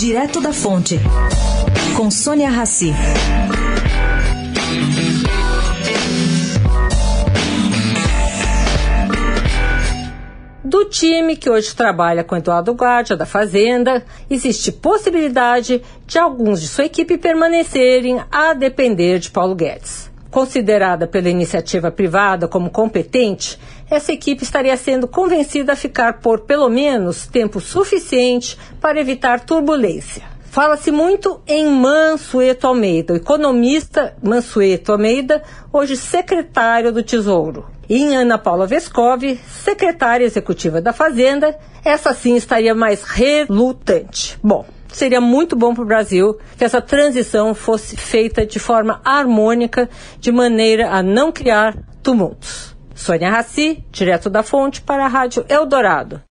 Direto da Fonte, com Sônia Rassi. Do time que hoje trabalha com Eduardo Guardia, da Fazenda, existe possibilidade de alguns de sua equipe permanecerem a depender de Paulo Guedes. Considerada pela iniciativa privada como competente, essa equipe estaria sendo convencida a ficar por pelo menos tempo suficiente para evitar turbulência. Fala-se muito em Mansueto Almeida, o economista Mansueto Almeida, hoje secretário do Tesouro. E em Ana Paula Vescov, secretária executiva da Fazenda, essa sim estaria mais relutante. Bom, seria muito bom para o Brasil que essa transição fosse feita de forma harmônica, de maneira a não criar tumultos. Sônia Raci, direto da fonte para a Rádio Eldorado.